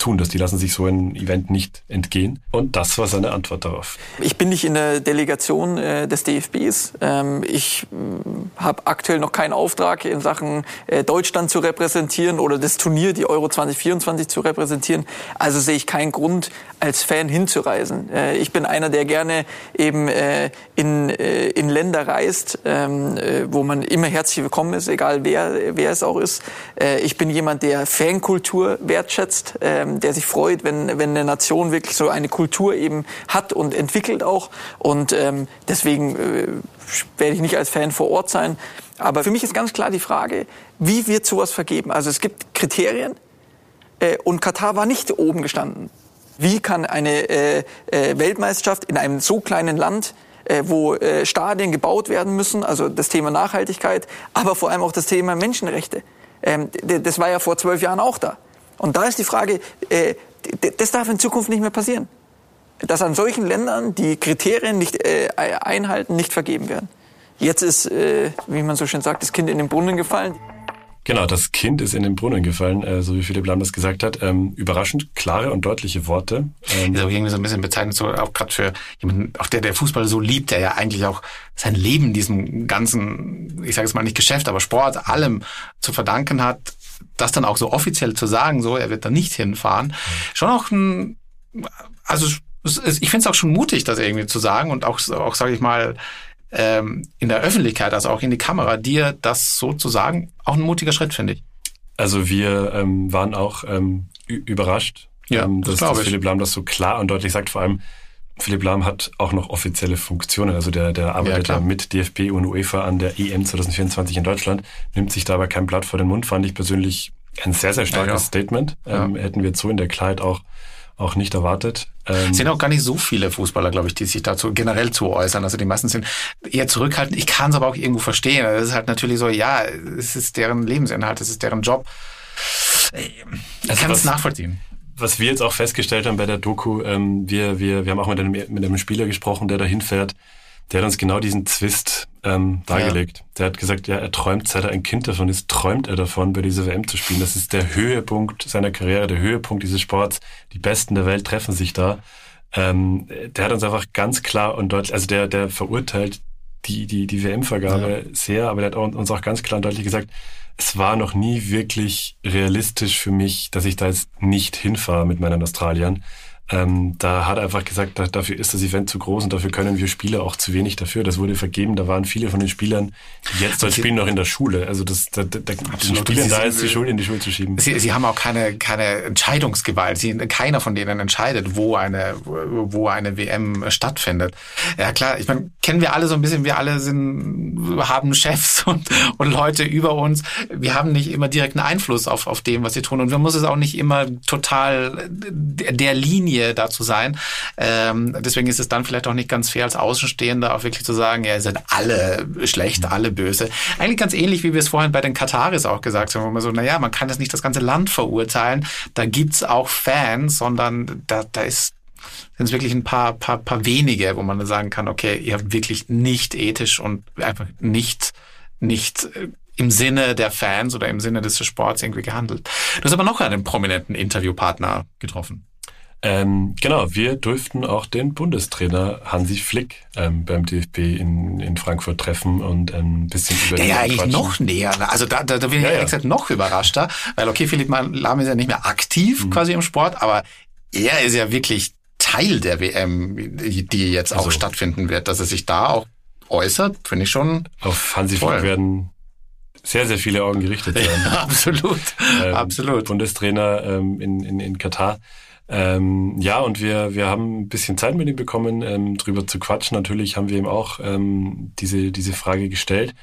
tun das. Die lassen sich so ein Event nicht entgehen. Und das war seine Antwort darauf. Ich bin nicht in der Delegation äh, des DFBs. Ähm, ich äh, habe aktuell noch keinen Auftrag in Sachen äh, Deutschland zu repräsentieren oder das Turnier, die Euro 2024 zu repräsentieren. Also sehe ich keinen Grund, als Fan hinzureisen. Äh, ich bin einer, der gerne eben äh, in, äh, in Länder reist, ähm, wo man immer herzlich willkommen ist, egal wer, wer es auch ist. ich bin jemand, der Fankultur wertschätzt. Ähm, der sich freut, wenn, wenn eine Nation wirklich so eine Kultur eben hat und entwickelt auch. Und ähm, deswegen äh, werde ich nicht als Fan vor Ort sein. Aber für mich ist ganz klar die Frage, wie wird sowas vergeben? Also es gibt Kriterien äh, und Katar war nicht oben gestanden. Wie kann eine äh, äh, Weltmeisterschaft in einem so kleinen Land äh, wo äh, Stadien gebaut werden müssen, also das Thema Nachhaltigkeit, aber vor allem auch das Thema Menschenrechte. Ähm, das war ja vor zwölf Jahren auch da. Und da ist die Frage, äh, das darf in Zukunft nicht mehr passieren. Dass an solchen Ländern die Kriterien nicht äh, einhalten, nicht vergeben werden. Jetzt ist, äh, wie man so schön sagt, das Kind in den Brunnen gefallen. Genau, das Kind ist in den Brunnen gefallen, äh, so wie Philipp Lamm das gesagt hat. Ähm, überraschend klare und deutliche Worte. Ähm, ist auch irgendwie so ein bisschen bezeichnend, so auch gerade für jemanden, auch der der Fußball so liebt, der ja eigentlich auch sein Leben diesem ganzen, ich sage es mal nicht Geschäft, aber Sport, allem zu verdanken hat das dann auch so offiziell zu sagen, so, er wird da nicht hinfahren, schon auch ein, also ich finde es auch schon mutig, das irgendwie zu sagen und auch, auch sage ich mal, ähm, in der Öffentlichkeit, also auch in die Kamera, dir das so zu sagen, auch ein mutiger Schritt, finde ich. Also wir ähm, waren auch ähm, überrascht, ja, ähm, dass, das dass Philipp Lahm das so klar und deutlich sagt, vor allem Philipp Lahm hat auch noch offizielle Funktionen. Also der, der arbeitet ja, mit DFB und UEFA an der EM 2024 in Deutschland, nimmt sich dabei kein Blatt vor den Mund, fand ich persönlich ein sehr, sehr starkes ja, ja. Statement. Ähm, hätten wir so in der Klarheit auch, auch nicht erwartet. Ähm, es sind auch gar nicht so viele Fußballer, glaube ich, die sich dazu generell zu äußern. Also die meisten sind eher zurückhaltend. Ich kann es aber auch irgendwo verstehen. Es ist halt natürlich so, ja, es ist deren Lebensinhalt, es ist deren Job. Ich also kann es nachvollziehen was wir jetzt auch festgestellt haben bei der Doku, ähm, wir, wir, wir haben auch mit einem, mit einem Spieler gesprochen, der dahin fährt, der hat uns genau diesen Zwist ähm, dargelegt. Ja. Der hat gesagt, ja, er träumt, seit er ein Kind davon ist, träumt er davon, bei dieser WM zu spielen. Das ist der Höhepunkt seiner Karriere, der Höhepunkt dieses Sports. Die Besten der Welt treffen sich da. ähm, der hat uns einfach ganz klar und deutlich, also der, der verurteilt die, die, die WM-Vergabe ja. sehr, aber der hat uns auch ganz klar und deutlich gesagt, es war noch nie wirklich realistisch für mich, dass ich da jetzt nicht hinfahre mit meinen Australiern. Ähm, da hat er einfach gesagt, da, dafür ist das Event zu groß und dafür können wir Spieler auch zu wenig dafür. Das wurde vergeben. Da waren viele von den Spielern, die jetzt dort spielen, noch in der Schule. Also das, da, da, den Spielern da ist die Schule in die Schule zu schieben. Sie, sie haben auch keine, keine Entscheidungsgewalt. Sie, keiner von denen entscheidet, wo eine, wo eine WM stattfindet. Ja klar, ich meine, kennen wir alle so ein bisschen, wir alle sind, haben Chefs und, und Leute über uns. Wir haben nicht immer direkten Einfluss auf, auf dem, was sie tun. Und wir muss es auch nicht immer total der Linie Linie da zu sein. Ähm, deswegen ist es dann vielleicht auch nicht ganz fair als Außenstehender auch wirklich zu sagen, ja, seid alle schlecht, alle böse. Eigentlich ganz ähnlich, wie wir es vorhin bei den Kataris auch gesagt haben, wo man so, naja, man kann das nicht das ganze Land verurteilen. Da gibt's auch Fans, sondern da, da ist sind es wirklich ein paar, paar, paar wenige, wo man sagen kann, okay, ihr habt wirklich nicht ethisch und einfach nicht, nicht äh, im Sinne der Fans oder im Sinne des Sports irgendwie gehandelt. Du hast aber noch einen prominenten Interviewpartner getroffen. Ähm, genau, wir durften auch den Bundestrainer Hansi Flick ähm, beim DFB in, in Frankfurt treffen und ein bisschen über den Ja, eigentlich quatschen. noch näher. Ne? Also da, da, da bin ich ja, ehrlich gesagt noch überraschter, weil okay, Philipp Lahm ist ja nicht mehr aktiv mhm. quasi im Sport, aber er ist ja wirklich Teil der WM, die jetzt auch also, stattfinden wird, dass er sich da auch äußert, finde ich schon. Auf Hansi. Flick werden sehr, sehr viele Augen gerichtet werden. Ja, absolut, ähm, absolut. Bundestrainer ähm, in, in, in Katar. Ähm, ja, und wir, wir haben ein bisschen Zeit mit ihm bekommen, ähm, drüber zu quatschen. Natürlich haben wir ihm auch ähm, diese, diese Frage gestellt.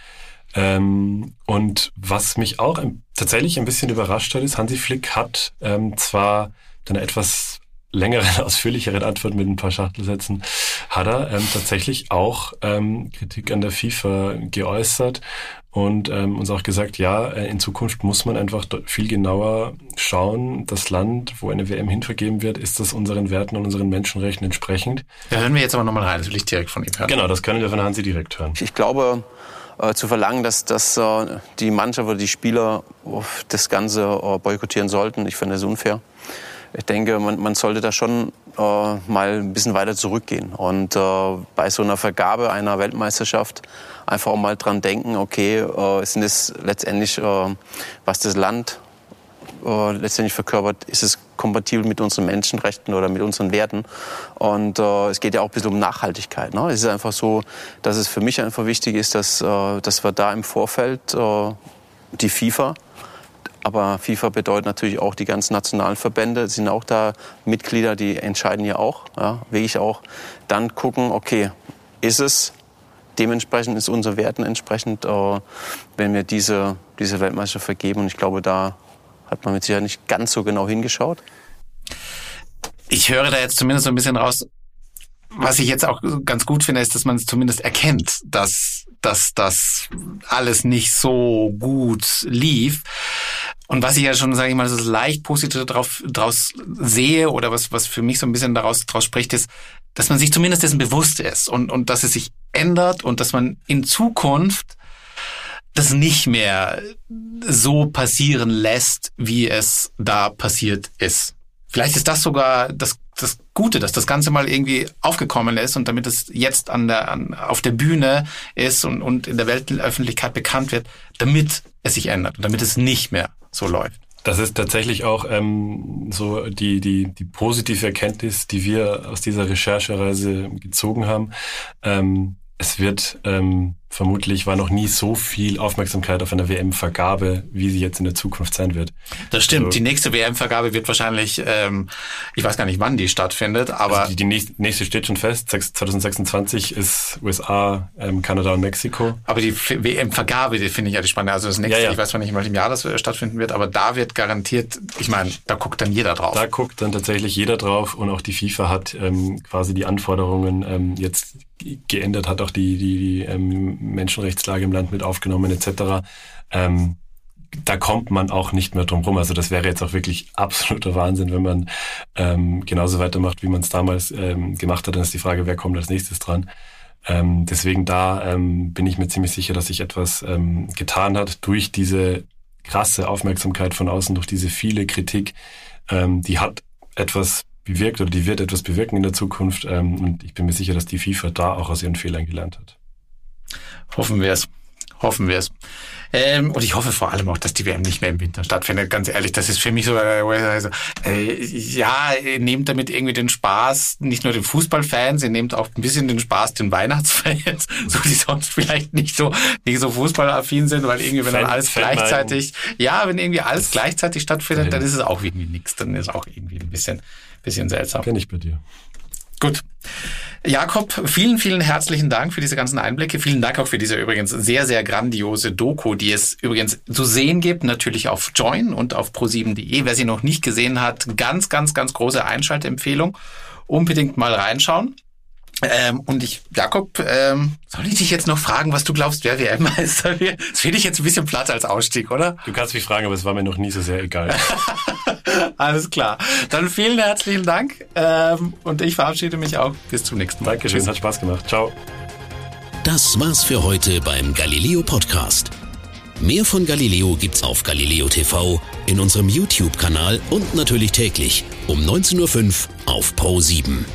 Ähm, und was mich auch tatsächlich ein bisschen überrascht hat, ist, Hansi Flick hat ähm, zwar eine etwas längere, ausführlichere Antwort mit ein paar Schachtelsätzen, hat er ähm, tatsächlich auch ähm, Kritik an der FIFA geäußert und ähm, uns auch gesagt, ja, äh, in Zukunft muss man einfach viel genauer schauen, das Land, wo eine WM hinvergeben wird, ist das unseren Werten und unseren Menschenrechten entsprechend. Da hören wir jetzt aber nochmal rein, das will ich direkt von ihm hören. Genau, das können wir von Hansi direkt hören. Ich glaube, äh, zu verlangen, dass, dass äh, die Mannschaft oder die Spieler das Ganze äh, boykottieren sollten, ich finde das unfair. Ich denke, man, man sollte da schon äh, mal ein bisschen weiter zurückgehen und äh, bei so einer Vergabe einer Weltmeisterschaft einfach auch mal dran denken, okay, äh, sind es letztendlich, äh, was das Land äh, letztendlich verkörpert, ist es kompatibel mit unseren Menschenrechten oder mit unseren Werten. Und äh, es geht ja auch ein bisschen um Nachhaltigkeit. Ne? Es ist einfach so, dass es für mich einfach wichtig ist, dass, äh, dass wir da im Vorfeld äh, die FIFA aber FIFA bedeutet natürlich auch die ganzen nationalen Verbände, sind auch da Mitglieder, die entscheiden ja auch, ja, will ich auch. Dann gucken, okay, ist es dementsprechend, ist unser Werten entsprechend, äh, wenn wir diese, diese Weltmeister vergeben. Und ich glaube, da hat man mit Sicherheit nicht ganz so genau hingeschaut. Ich höre da jetzt zumindest so ein bisschen raus, was ich jetzt auch ganz gut finde, ist, dass man es zumindest erkennt, dass, dass das alles nicht so gut lief. Und was ich ja schon, sage ich mal, so leicht positiv drauf, draus sehe oder was, was für mich so ein bisschen daraus, daraus spricht, ist, dass man sich zumindest dessen bewusst ist und, und dass es sich ändert und dass man in Zukunft das nicht mehr so passieren lässt, wie es da passiert ist. Vielleicht ist das sogar das, das Gute, dass das Ganze mal irgendwie aufgekommen ist und damit es jetzt an der, an, auf der Bühne ist und, und in der Weltöffentlichkeit bekannt wird, damit es sich ändert und damit es nicht mehr so läuft. Das ist tatsächlich auch ähm, so die, die, die positive Erkenntnis, die wir aus dieser Recherchereise gezogen haben. Ähm, es wird ähm, vermutlich war noch nie so viel Aufmerksamkeit auf einer WM-Vergabe, wie sie jetzt in der Zukunft sein wird. Das stimmt. Also, die nächste WM-Vergabe wird wahrscheinlich, ähm, ich weiß gar nicht, wann die stattfindet, aber also die, die nächste, nächste steht schon fest. 2026 ist USA, ähm, Kanada und Mexiko. Aber die WM-Vergabe, die finde ich ja die spannende. Also das nächste, ja, ja. ich weiß zwar nicht, in welchem Jahr das stattfinden wird, aber da wird garantiert, ich meine, da guckt dann jeder drauf. Da guckt dann tatsächlich jeder drauf und auch die FIFA hat ähm, quasi die Anforderungen ähm, jetzt geändert, hat auch die, die, die ähm, Menschenrechtslage im Land mit aufgenommen etc. Ähm, da kommt man auch nicht mehr drum rum. Also das wäre jetzt auch wirklich absoluter Wahnsinn, wenn man ähm, genauso weitermacht, wie man es damals ähm, gemacht hat. Dann ist die Frage, wer kommt als nächstes dran. Ähm, deswegen da ähm, bin ich mir ziemlich sicher, dass sich etwas ähm, getan hat durch diese krasse Aufmerksamkeit von außen, durch diese viele Kritik. Ähm, die hat etwas bewirkt oder die wird etwas bewirken in der Zukunft. Ähm, und ich bin mir sicher, dass die FIFA da auch aus ihren Fehlern gelernt hat. Hoffen wir es. Hoffen wir es. Ähm, und ich hoffe vor allem auch, dass die WM nicht mehr im Winter stattfindet. Ganz ehrlich, das ist für mich so, äh, also, äh, ja, ihr nehmt damit irgendwie den Spaß, nicht nur den Fußballfans, ihr nehmt auch ein bisschen den Spaß den Weihnachtsfans, so die sonst vielleicht nicht so, nicht so fußballaffin sind, weil irgendwie, wenn dann alles Fan gleichzeitig, ja, wenn irgendwie alles gleichzeitig stattfindet, dann ist es auch irgendwie nichts. Dann ist auch irgendwie ein bisschen, bisschen seltsam. Bin ich bei dir. Gut. Jakob, vielen, vielen herzlichen Dank für diese ganzen Einblicke. Vielen Dank auch für diese übrigens sehr, sehr grandiose Doku, die es übrigens zu sehen gibt, natürlich auf Join und auf pro7.de. Wer sie noch nicht gesehen hat, ganz, ganz, ganz große Einschaltempfehlung. Unbedingt mal reinschauen. Ähm, und ich, Jakob, ähm, soll ich dich jetzt noch fragen, was du glaubst, wer WM-Meister wird? Das finde ich jetzt ein bisschen platt als Ausstieg, oder? Du kannst mich fragen, aber es war mir noch nie so sehr egal. Alles klar. Dann vielen herzlichen Dank ähm, und ich verabschiede mich auch. Bis zum nächsten Mal. Dankeschön, Tschüss. hat Spaß gemacht. Ciao. Das war's für heute beim Galileo Podcast. Mehr von Galileo gibt's auf Galileo TV, in unserem YouTube-Kanal und natürlich täglich um 19.05 Uhr auf Pro 7.